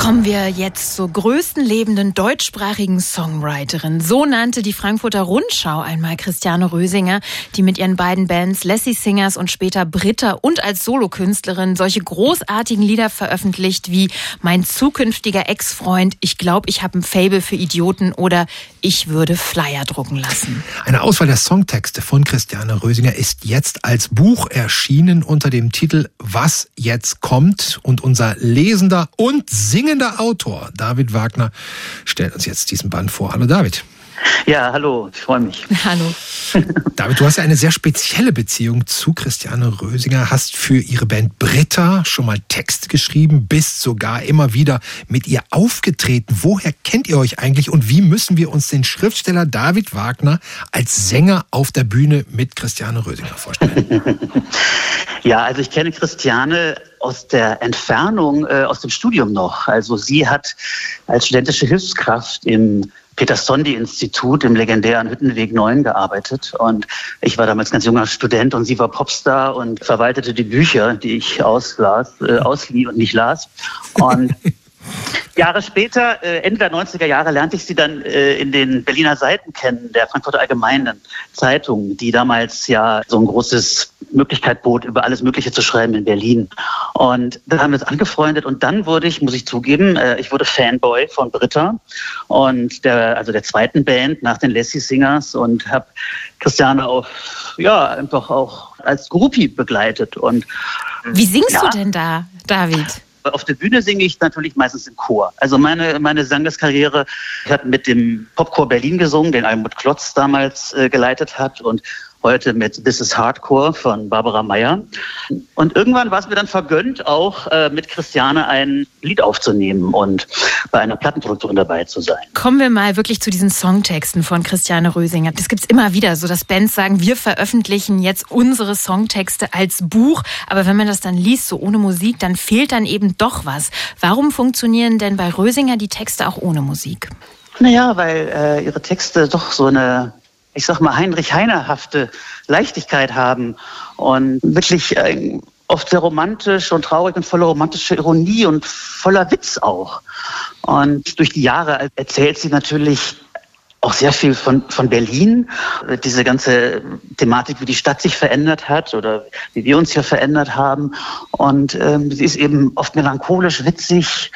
[SPEAKER 3] Kommen wir jetzt zur größten lebenden deutschsprachigen Songwriterin. So nannte die Frankfurter Rundschau einmal Christiane Rösinger, die mit ihren beiden Bands Lassie Singers und später Britta und als Solokünstlerin solche großartigen Lieder veröffentlicht wie Mein zukünftiger Ex-Freund, Ich glaube, ich habe ein Fable für Idioten oder Ich würde Flyer drucken lassen.
[SPEAKER 2] Eine Auswahl der Songtexte von Christiane Rösinger ist jetzt als Buch erschienen unter dem Titel Was jetzt kommt und unser lesender und singender singender Autor David Wagner stellt uns jetzt diesen Band vor. Hallo David.
[SPEAKER 9] Ja, hallo, ich freue mich. [LAUGHS]
[SPEAKER 3] Hallo.
[SPEAKER 2] David, du hast ja eine sehr spezielle Beziehung zu Christiane Rösinger, hast für ihre Band Britta schon mal Text geschrieben, bist sogar immer wieder mit ihr aufgetreten. Woher kennt ihr euch eigentlich und wie müssen wir uns den Schriftsteller David Wagner als Sänger auf der Bühne mit Christiane Rösinger vorstellen? [LAUGHS]
[SPEAKER 9] Ja, also ich kenne Christiane aus der Entfernung äh, aus dem Studium noch. Also sie hat als studentische Hilfskraft im Peter-Sondi-Institut im legendären Hüttenweg 9 gearbeitet. Und ich war damals ganz junger Student und sie war Popstar und verwaltete die Bücher, die ich auslas, äh, auslieh und nicht las. Und [LAUGHS] Jahre später, äh, Ende der 90er Jahre, lernte ich sie dann äh, in den Berliner Seiten kennen, der Frankfurter Allgemeinen Zeitung, die damals ja so ein großes Möglichkeit bot, über alles Mögliche zu schreiben in Berlin. Und da haben wir uns angefreundet und dann wurde ich, muss ich zugeben, äh, ich wurde Fanboy von Britta und der, also der zweiten Band nach den Lassie Singers und habe Christiane auch, ja, einfach auch als Groupie begleitet. Und
[SPEAKER 3] wie singst ja, du denn da, David?
[SPEAKER 9] Auf der Bühne singe ich natürlich meistens im Chor. Also meine, meine Sangeskarriere, ich habe mit dem Popchor Berlin gesungen, den Almut Klotz damals äh, geleitet hat. Und heute mit This is Hardcore von Barbara Meyer. Und irgendwann war es mir dann vergönnt, auch äh, mit Christiane ein Lied aufzunehmen und bei einer Plattenproduktion dabei zu sein.
[SPEAKER 3] Kommen wir mal wirklich zu diesen Songtexten von Christiane Rösinger. Das gibt's immer wieder, so dass Bands sagen, wir veröffentlichen jetzt unsere Songtexte als Buch. Aber wenn man das dann liest, so ohne Musik, dann fehlt dann eben doch was. Warum funktionieren denn bei Rösinger die Texte auch ohne Musik?
[SPEAKER 9] Naja, weil äh, ihre Texte doch so eine ich sag mal, Heinrich Heinerhafte Leichtigkeit haben und wirklich äh, oft sehr romantisch und traurig und voller romantischer Ironie und voller Witz auch. Und durch die Jahre erzählt sie natürlich auch sehr viel von, von Berlin, diese ganze Thematik, wie die Stadt sich verändert hat oder wie wir uns hier verändert haben. Und ähm, sie ist eben oft melancholisch, witzig,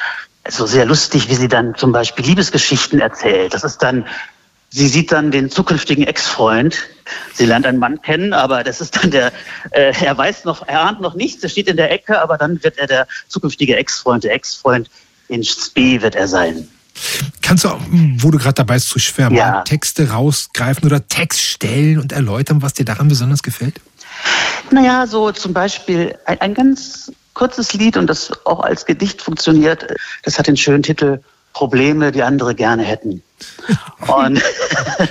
[SPEAKER 9] so sehr lustig, wie sie dann zum Beispiel Liebesgeschichten erzählt. Das ist dann Sie sieht dann den zukünftigen Ex-Freund. Sie lernt einen Mann kennen, aber das ist dann der, äh, er weiß noch, er ahnt noch nichts, er steht in der Ecke, aber dann wird er der zukünftige Ex-Freund, der Ex-Freund in Spee wird er sein.
[SPEAKER 2] Kannst du, wo du gerade dabei bist zu schwärmen, ja. Texte rausgreifen oder Textstellen und erläutern, was dir daran besonders gefällt?
[SPEAKER 9] Naja, so zum Beispiel ein, ein ganz kurzes Lied und das auch als Gedicht funktioniert. Das hat den schönen Titel Probleme, die andere gerne hätten. Und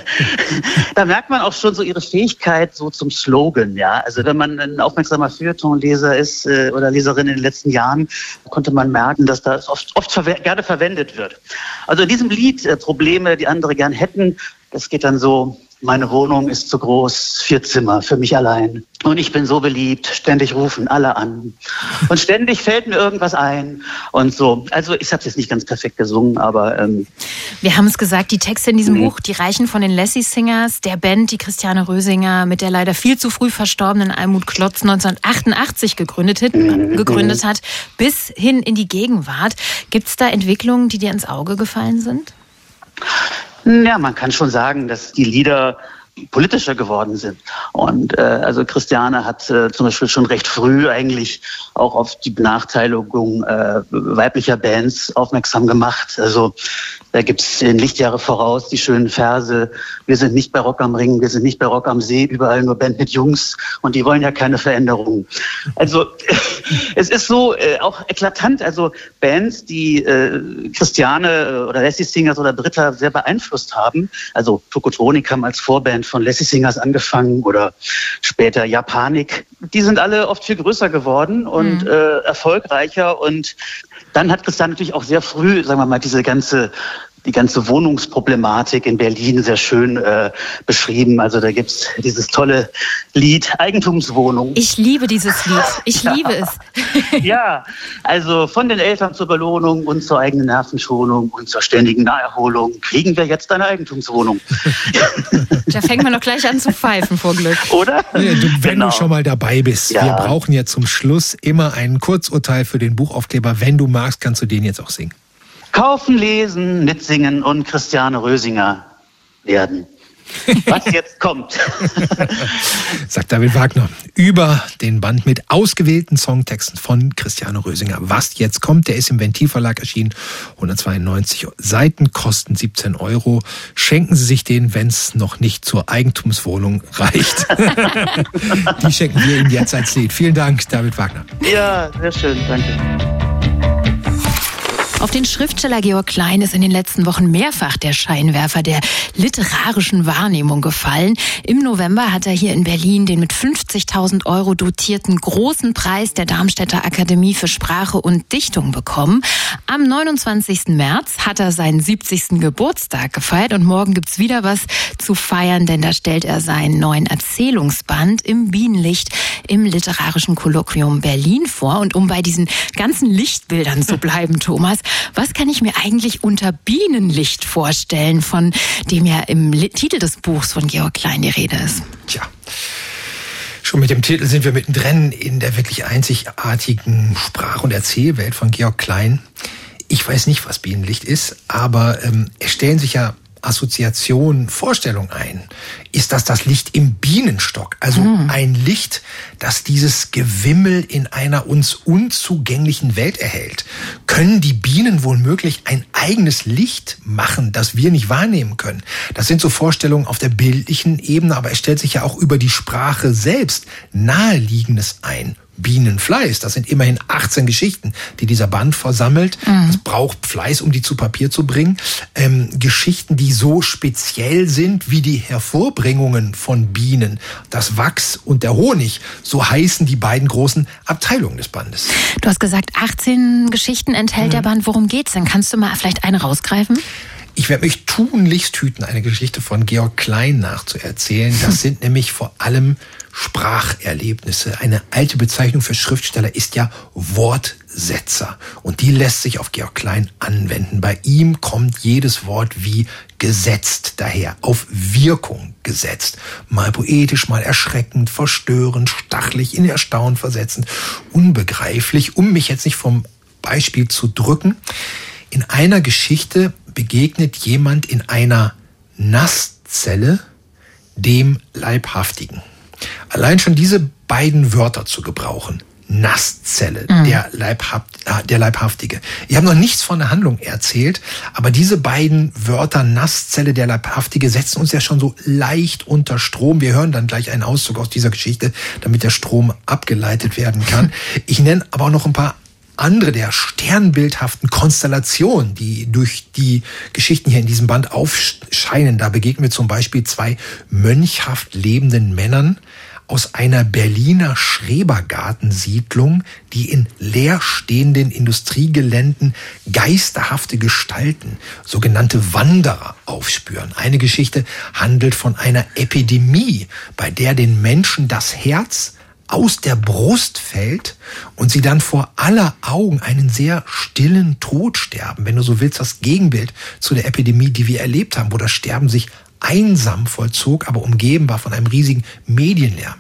[SPEAKER 9] [LAUGHS] da merkt man auch schon so ihre Fähigkeit so zum Slogan, ja. Also wenn man ein aufmerksamer Feuilletonleser ist äh, oder Leserin in den letzten Jahren, konnte man merken, dass das oft, oft verwe gerne verwendet wird. Also in diesem Lied äh, Probleme, die andere gern hätten, das geht dann so, meine Wohnung ist zu groß, vier Zimmer für mich allein. Und ich bin so beliebt, ständig rufen alle an. Und ständig fällt mir irgendwas ein und so. Also ich habe es jetzt nicht ganz perfekt gesungen, aber... Ähm,
[SPEAKER 3] Wir haben es gesagt, die Texte in diesem mhm. Buch, die reichen von den Lassie Singers, der Band, die Christiane Rösinger mit der leider viel zu früh verstorbenen Almut Klotz 1988 gegründet, hat, mhm. gegründet hat, bis hin in die Gegenwart. Gibt es da Entwicklungen, die dir ins Auge gefallen sind?
[SPEAKER 9] Ja, man kann schon sagen, dass die Lieder politischer geworden sind. Und äh, also Christiane hat äh, zum Beispiel schon recht früh eigentlich auch auf die Benachteiligung äh, weiblicher Bands aufmerksam gemacht. Also da gibt's in Lichtjahre voraus die schönen Verse, wir sind nicht bei Rock am Ring, wir sind nicht bei Rock am See, überall nur Band mit Jungs und die wollen ja keine Veränderungen. Also [LAUGHS] es ist so äh, auch eklatant, also Bands, die äh, Christiane äh, oder Lassie Singers oder Britta sehr beeinflusst haben, also Tokotronik haben als Vorband von Lassie Singers angefangen oder später Japanik, die sind alle oft viel größer geworden und mhm. äh, erfolgreicher und dann hat Christian natürlich auch sehr früh, sagen wir mal, diese ganze die ganze Wohnungsproblematik in Berlin sehr schön äh, beschrieben. Also da gibt's dieses tolle Lied Eigentumswohnung.
[SPEAKER 3] Ich liebe dieses Lied. Ich ja. liebe es. [LAUGHS]
[SPEAKER 9] ja, also von den Eltern zur Belohnung und zur eigenen Nervenschonung und zur ständigen Naherholung kriegen wir jetzt eine Eigentumswohnung. [LAUGHS]
[SPEAKER 3] da fängt man doch gleich an zu pfeifen vor Glück.
[SPEAKER 9] Oder?
[SPEAKER 2] Ja, du, wenn genau. du schon mal dabei bist, ja. wir brauchen ja zum Schluss immer ein Kurzurteil für den Buchaufkleber. Wenn du magst, kannst du den jetzt auch singen.
[SPEAKER 9] Kaufen, lesen, mitsingen und Christiane Rösinger werden. Was jetzt kommt. [LAUGHS]
[SPEAKER 2] Sagt David Wagner über den Band mit ausgewählten Songtexten von Christiane Rösinger. Was jetzt kommt, der ist im Ventilverlag erschienen. 192 Seiten, kosten 17 Euro. Schenken Sie sich den, wenn es noch nicht zur Eigentumswohnung reicht. [LAUGHS] Die schenken wir Ihnen jetzt als Lied. Vielen Dank, David Wagner.
[SPEAKER 9] Ja, sehr schön. Danke.
[SPEAKER 3] Auf den Schriftsteller Georg Klein ist in den letzten Wochen mehrfach der Scheinwerfer der literarischen Wahrnehmung gefallen. Im November hat er hier in Berlin den mit 50.000 Euro dotierten großen Preis der Darmstädter Akademie für Sprache und Dichtung bekommen. Am 29. März hat er seinen 70. Geburtstag gefeiert und morgen gibt's wieder was zu feiern, denn da stellt er seinen neuen Erzählungsband im Bienenlicht im literarischen Kolloquium Berlin vor. Und um bei diesen ganzen Lichtbildern zu bleiben, [LAUGHS] Thomas, was kann ich mir eigentlich unter Bienenlicht vorstellen, von dem ja im Titel des Buchs von Georg Klein die Rede ist?
[SPEAKER 2] Tja. Schon mit dem Titel sind wir mittendrin in der wirklich einzigartigen Sprach- und Erzählwelt von Georg Klein. Ich weiß nicht, was Bienenlicht ist, aber ähm, es stellen sich ja Assoziation, Vorstellung ein, ist das das Licht im Bienenstock. Also mhm. ein Licht, das dieses Gewimmel in einer uns unzugänglichen Welt erhält. Können die Bienen wohl möglich ein eigenes Licht machen, das wir nicht wahrnehmen können? Das sind so Vorstellungen auf der bildlichen Ebene, aber es stellt sich ja auch über die Sprache selbst naheliegendes ein. Bienenfleiß. Das sind immerhin 18 Geschichten, die dieser Band versammelt. Mhm. Es braucht Fleiß, um die zu Papier zu bringen. Ähm, Geschichten, die so speziell sind wie die Hervorbringungen von Bienen, das Wachs und der Honig. So heißen die beiden großen Abteilungen des Bandes.
[SPEAKER 3] Du hast gesagt, 18 Geschichten enthält mhm. der Band. Worum geht's denn? Kannst du mal vielleicht eine rausgreifen?
[SPEAKER 2] Ich werde mich tunlichst hüten, eine Geschichte von Georg Klein nachzuerzählen. Das [LAUGHS] sind nämlich vor allem Spracherlebnisse. Eine alte Bezeichnung für Schriftsteller ist ja Wortsetzer. Und die lässt sich auf Georg Klein anwenden. Bei ihm kommt jedes Wort wie gesetzt daher, auf Wirkung gesetzt. Mal poetisch, mal erschreckend, verstörend, stachlich, in Erstaunen versetzend, unbegreiflich, um mich jetzt nicht vom Beispiel zu drücken. In einer Geschichte begegnet jemand in einer Nasszelle dem Leibhaftigen. Allein schon diese beiden Wörter zu gebrauchen, Nasszelle, mhm. der, Leibhaft, äh, der Leibhaftige. Ich habe noch nichts von der Handlung erzählt, aber diese beiden Wörter Nasszelle, der Leibhaftige setzen uns ja schon so leicht unter Strom. Wir hören dann gleich einen Auszug aus dieser Geschichte, damit der Strom abgeleitet werden kann. [LAUGHS] Ich nenne aber auch noch ein paar andere der sternbildhaften Konstellationen, die durch die Geschichten hier in diesem Band aufscheinen. Da begegnen wir zum Beispiel zwei mönchhaft lebenden Männern aus einer Berliner Schrebergartensiedlung, die in leerstehenden Industriegeländen geisterhafte Gestalten, sogenannte Wanderer, aufspüren. Eine Geschichte handelt von einer Epidemie, bei der den Menschen das Herz aus der Brust fällt und sie dann vor aller Augen einen sehr stillen Tod sterben. Wenn du so willst, das Gegenbild zu der Epidemie, die wir erlebt haben, wo das Sterben sich einsam vollzog, aber umgeben war von einem riesigen Medienlärm.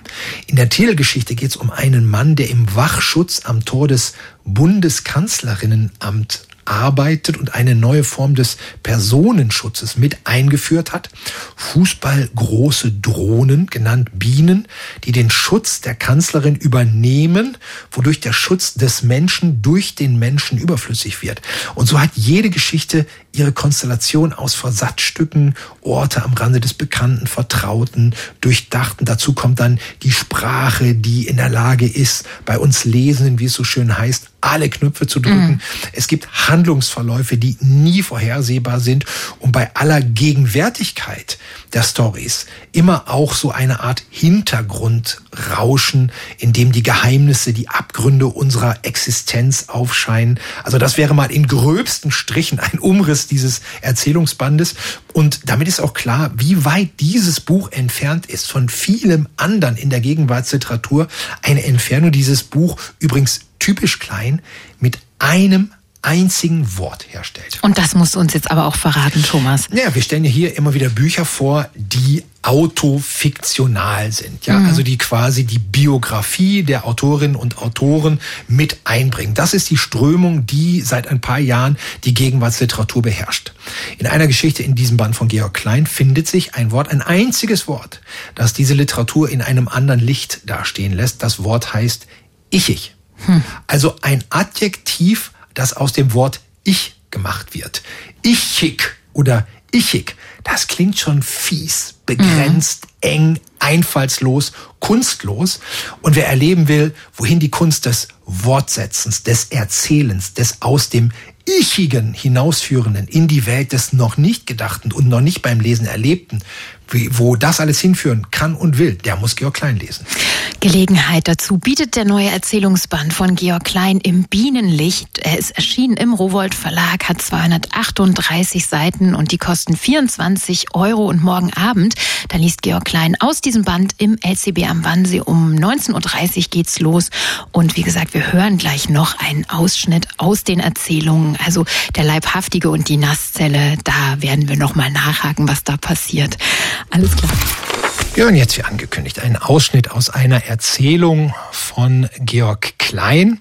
[SPEAKER 2] In der Titelgeschichte geht es um einen Mann, der im Wachschutz am Tor des Bundeskanzlerinnenamt arbeitet und eine neue Form des Personenschutzes mit eingeführt hat. Fußballgroße Drohnen, genannt Bienen, die den Schutz der Kanzlerin übernehmen, wodurch der Schutz des Menschen durch den Menschen überflüssig wird. Und so hat jede Geschichte ihre Konstellation aus Versatzstücken, Orte am Rande des Bekannten, Vertrauten, Durchdachten. Dazu kommt dann die Sprache, die in der Lage ist, bei uns Lesenden, wie es so schön heißt, alle Knöpfe zu drücken. Mhm. Es gibt Handlungsverläufe, die nie vorhersehbar sind und bei aller Gegenwärtigkeit der Stories immer auch so eine Art Hintergrundrauschen, in dem die Geheimnisse, die Abgründe unserer Existenz aufscheinen. Also das wäre mal in gröbsten Strichen ein Umriss dieses Erzählungsbandes. Und damit ist auch klar, wie weit dieses Buch entfernt ist von vielem anderen in der Gegenwartsliteratur. Eine Entfernung dieses Buch übrigens typisch klein mit einem einzigen Wort herstellt.
[SPEAKER 3] Und das musst du uns jetzt aber auch verraten, Thomas.
[SPEAKER 2] Ja, wir stellen ja hier immer wieder Bücher vor, die autofiktional sind, ja, mhm. also die quasi die Biografie der Autorinnen und Autoren mit einbringen. Das ist die Strömung, die seit ein paar Jahren die Gegenwartsliteratur beherrscht. In einer Geschichte in diesem Band von Georg Klein findet sich ein Wort, ein einziges Wort, das diese Literatur in einem anderen Licht dastehen lässt. Das Wort heißt ichig. Hm. Also ein Adjektiv, das aus dem Wort ich gemacht wird. Ichig oder ichig, das klingt schon fies, begrenzt, mhm. eng, einfallslos, kunstlos. Und wer erleben will, wohin die Kunst des Wortsetzens, des Erzählens, des aus dem Ichigen hinausführenden in die Welt des noch nicht Gedachten und noch nicht beim Lesen Erlebten wo das alles hinführen kann und will, der muss Georg Klein lesen.
[SPEAKER 3] Gelegenheit dazu bietet der neue Erzählungsband von Georg Klein im Bienenlicht. Er ist erschienen im Rowold Verlag, hat 238 Seiten und die kosten 24 Euro. Und morgen Abend, da liest Georg Klein aus diesem Band im LCB am Wannsee. Um 19.30 Uhr geht's los. Und wie gesagt, wir hören gleich noch einen Ausschnitt aus den Erzählungen. Also der Leibhaftige und die Nasszelle, da werden wir noch mal nachhaken, was da passiert. Alles klar.
[SPEAKER 2] Wir hören jetzt wie angekündigt einen Ausschnitt aus einer Erzählung von Georg Klein.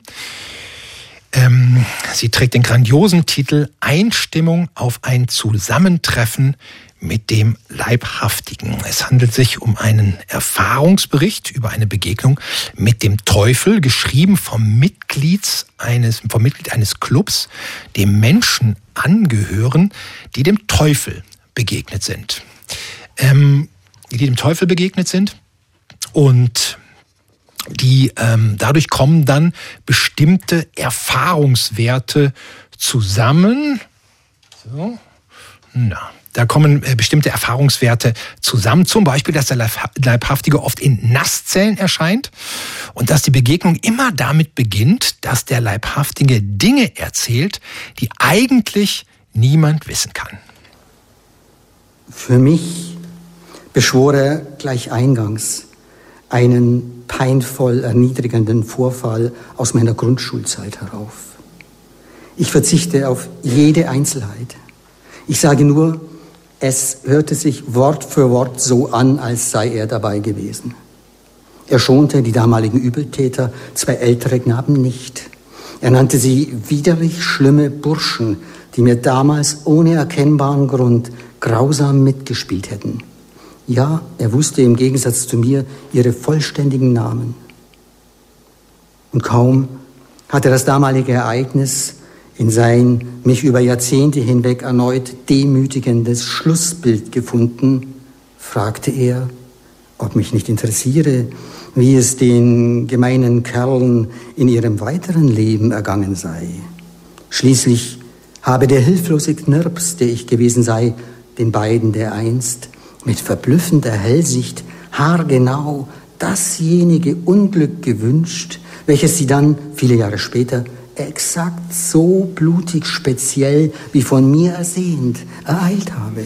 [SPEAKER 2] Ähm, sie trägt den grandiosen Titel Einstimmung auf ein Zusammentreffen mit dem Leibhaftigen. Es handelt sich um einen Erfahrungsbericht über eine Begegnung mit dem Teufel, geschrieben vom Mitglied eines, vom Mitglied eines Clubs, dem Menschen angehören, die dem Teufel begegnet sind. Ähm, die dem Teufel begegnet sind und die ähm, dadurch kommen dann bestimmte Erfahrungswerte zusammen. So, na, da kommen äh, bestimmte Erfahrungswerte zusammen. Zum Beispiel, dass der Leibhaftige oft in Nasszellen erscheint und dass die Begegnung immer damit beginnt, dass der Leibhaftige Dinge erzählt, die eigentlich niemand wissen kann.
[SPEAKER 10] Für mich beschwor er gleich eingangs einen peinvoll erniedrigenden Vorfall aus meiner Grundschulzeit herauf. Ich verzichte auf jede Einzelheit. Ich sage nur, es hörte sich Wort für Wort so an, als sei er dabei gewesen. Er schonte die damaligen Übeltäter, zwei ältere Knaben, nicht. Er nannte sie widerlich schlimme Burschen, die mir damals ohne erkennbaren Grund grausam mitgespielt hätten. Ja, er wusste im Gegensatz zu mir ihre vollständigen Namen. Und kaum hatte das damalige Ereignis in sein mich über Jahrzehnte hinweg erneut demütigendes Schlussbild gefunden, fragte er, ob mich nicht interessiere, wie es den gemeinen Kerlen in ihrem weiteren Leben ergangen sei. Schließlich habe der hilflose Knirps, der ich gewesen sei, den beiden dereinst mit verblüffender Hellsicht haargenau dasjenige Unglück gewünscht, welches sie dann viele Jahre später exakt so blutig speziell wie von mir ersehnt ereilt habe.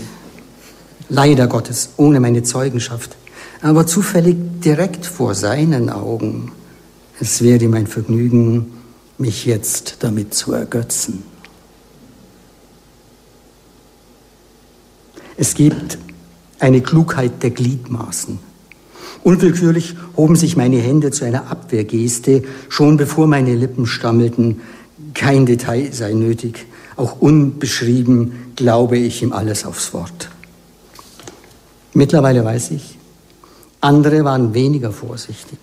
[SPEAKER 10] Leider Gottes ohne meine Zeugenschaft, aber zufällig direkt vor seinen Augen. Es wäre mein Vergnügen, mich jetzt damit zu ergötzen. Es gibt eine Klugheit der Gliedmaßen. Unwillkürlich hoben sich meine Hände zu einer Abwehrgeste, schon bevor meine Lippen stammelten, kein Detail sei nötig, auch unbeschrieben glaube ich ihm alles aufs Wort. Mittlerweile weiß ich, andere waren weniger vorsichtig,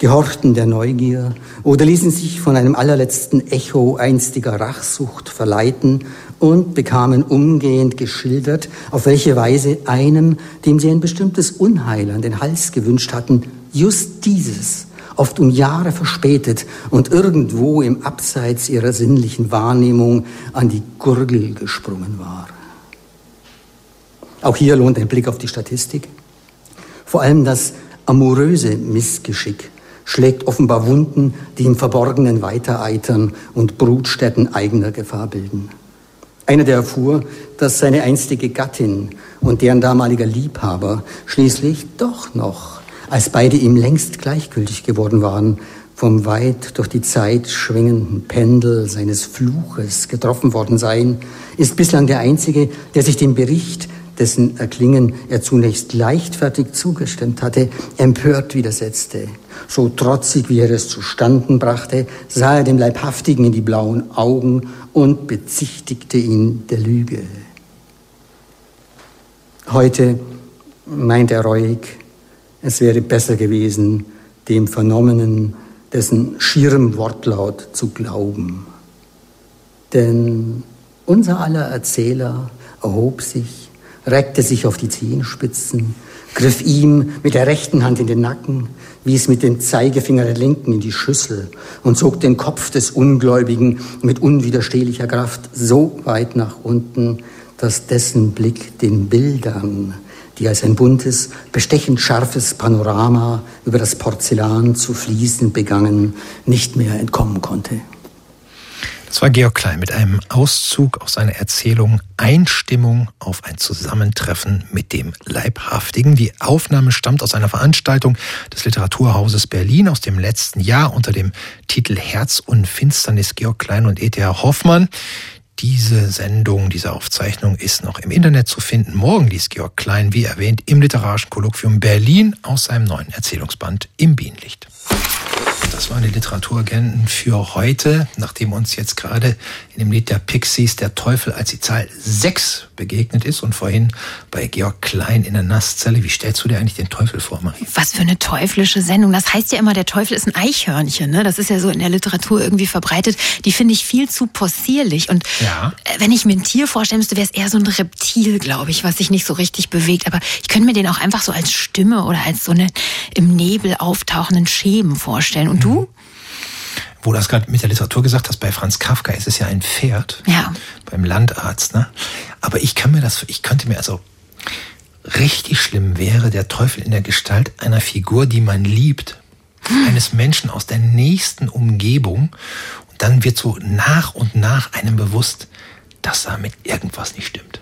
[SPEAKER 10] gehorchten der Neugier oder ließen sich von einem allerletzten Echo einstiger Rachsucht verleiten und bekamen umgehend geschildert, auf welche Weise einem, dem sie ein bestimmtes Unheil an den Hals gewünscht hatten, just dieses, oft um Jahre verspätet und irgendwo im Abseits ihrer sinnlichen Wahrnehmung an die Gurgel gesprungen war. Auch hier lohnt ein Blick auf die Statistik. Vor allem das amoröse Missgeschick schlägt offenbar Wunden, die im Verborgenen weitereitern und Brutstätten eigener Gefahr bilden. Einer, der erfuhr, dass seine einstige Gattin und deren damaliger Liebhaber schließlich doch noch, als beide ihm längst gleichgültig geworden waren, vom weit durch die Zeit schwingenden Pendel seines Fluches getroffen worden seien, ist bislang der Einzige, der sich dem Bericht, dessen Erklingen er zunächst leichtfertig zugestimmt hatte, empört widersetzte. So trotzig, wie er es zustanden brachte, sah er dem Leibhaftigen in die blauen Augen und bezichtigte ihn der Lüge. Heute meint er reuig, es wäre besser gewesen, dem Vernommenen dessen schierem Wortlaut zu glauben. Denn unser aller Erzähler erhob sich, reckte sich auf die Zehenspitzen, griff ihm mit der rechten Hand in den Nacken, wies mit dem Zeigefinger der Linken in die Schüssel und zog den Kopf des Ungläubigen mit unwiderstehlicher Kraft so weit nach unten, dass dessen Blick den Bildern, die als ein buntes, bestechend scharfes Panorama über das Porzellan zu fließen begangen, nicht mehr entkommen konnte.
[SPEAKER 2] Das war Georg Klein mit einem Auszug aus seiner Erzählung Einstimmung auf ein Zusammentreffen mit dem Leibhaftigen. Die Aufnahme stammt aus einer Veranstaltung des Literaturhauses Berlin aus dem letzten Jahr unter dem Titel Herz und Finsternis Georg Klein und E.T.H. Hoffmann. Diese Sendung, diese Aufzeichnung ist noch im Internet zu finden. Morgen liest Georg Klein, wie erwähnt, im Literarischen Kolloquium Berlin aus seinem neuen Erzählungsband im Bienenlicht. Das waren die Literaturagenten für heute, nachdem uns jetzt gerade in dem Lied der Pixies der Teufel als die Zahl 6 begegnet ist und vorhin bei Georg Klein in der Nasszelle. Wie stellst du dir eigentlich den Teufel vor, Marie?
[SPEAKER 3] Was für eine teuflische Sendung. Das heißt ja immer, der Teufel ist ein Eichhörnchen. Ne? Das ist ja so in der Literatur irgendwie verbreitet. Die finde ich viel zu possierlich. Und
[SPEAKER 2] ja.
[SPEAKER 3] Äh, wenn ich mir ein Tier vorstellen müsste, wäre es eher so ein Reptil, glaube ich, was sich nicht so richtig bewegt. Aber ich könnte mir den auch einfach so als Stimme oder als so eine im Nebel auftauchenden Schemen vorstellen. Und du?
[SPEAKER 2] Wo du das gerade mit der Literatur gesagt hast, bei Franz Kafka ist es ja ein Pferd.
[SPEAKER 3] Ja.
[SPEAKER 2] Beim Landarzt, ne? Aber ich kann mir das, ich könnte mir also, richtig schlimm wäre der Teufel in der Gestalt einer Figur, die man liebt. Eines Menschen aus der nächsten Umgebung. Und dann wird so nach und nach einem bewusst, dass da mit irgendwas nicht stimmt.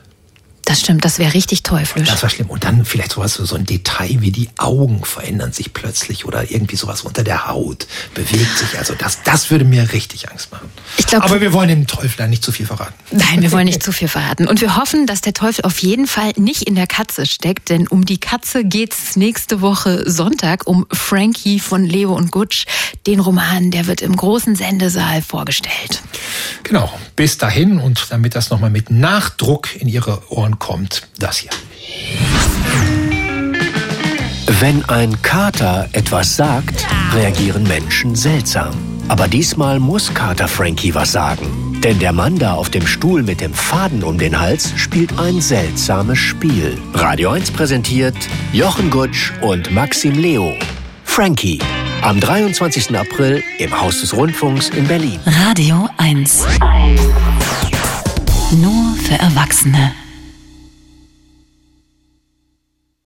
[SPEAKER 3] Das stimmt, das wäre richtig teuflisch.
[SPEAKER 2] Das war schlimm. Und dann vielleicht sowas, so ein Detail wie die Augen verändern sich plötzlich oder irgendwie sowas unter der Haut bewegt sich. Also das, das würde mir richtig Angst machen.
[SPEAKER 3] Ich glaub,
[SPEAKER 2] Aber wir wollen dem Teufel da nicht zu viel verraten.
[SPEAKER 3] Nein, wir wollen nicht [LAUGHS] zu viel verraten. Und wir hoffen, dass der Teufel auf jeden Fall nicht in der Katze steckt, denn um die Katze geht's nächste Woche Sonntag um Frankie von Leo und Gutsch. Den Roman, der wird im großen Sendesaal vorgestellt.
[SPEAKER 2] Genau. Bis dahin und damit das nochmal mit Nachdruck in Ihre Ohren kommt das hier.
[SPEAKER 11] Wenn ein Kater etwas sagt, reagieren Menschen seltsam. Aber diesmal muss Kater Frankie was sagen. Denn der Mann da auf dem Stuhl mit dem Faden um den Hals spielt ein seltsames Spiel. Radio 1 präsentiert Jochen Gutsch und Maxim Leo. Frankie. Am 23. April im Haus des Rundfunks in Berlin.
[SPEAKER 1] Radio 1. Nur für Erwachsene.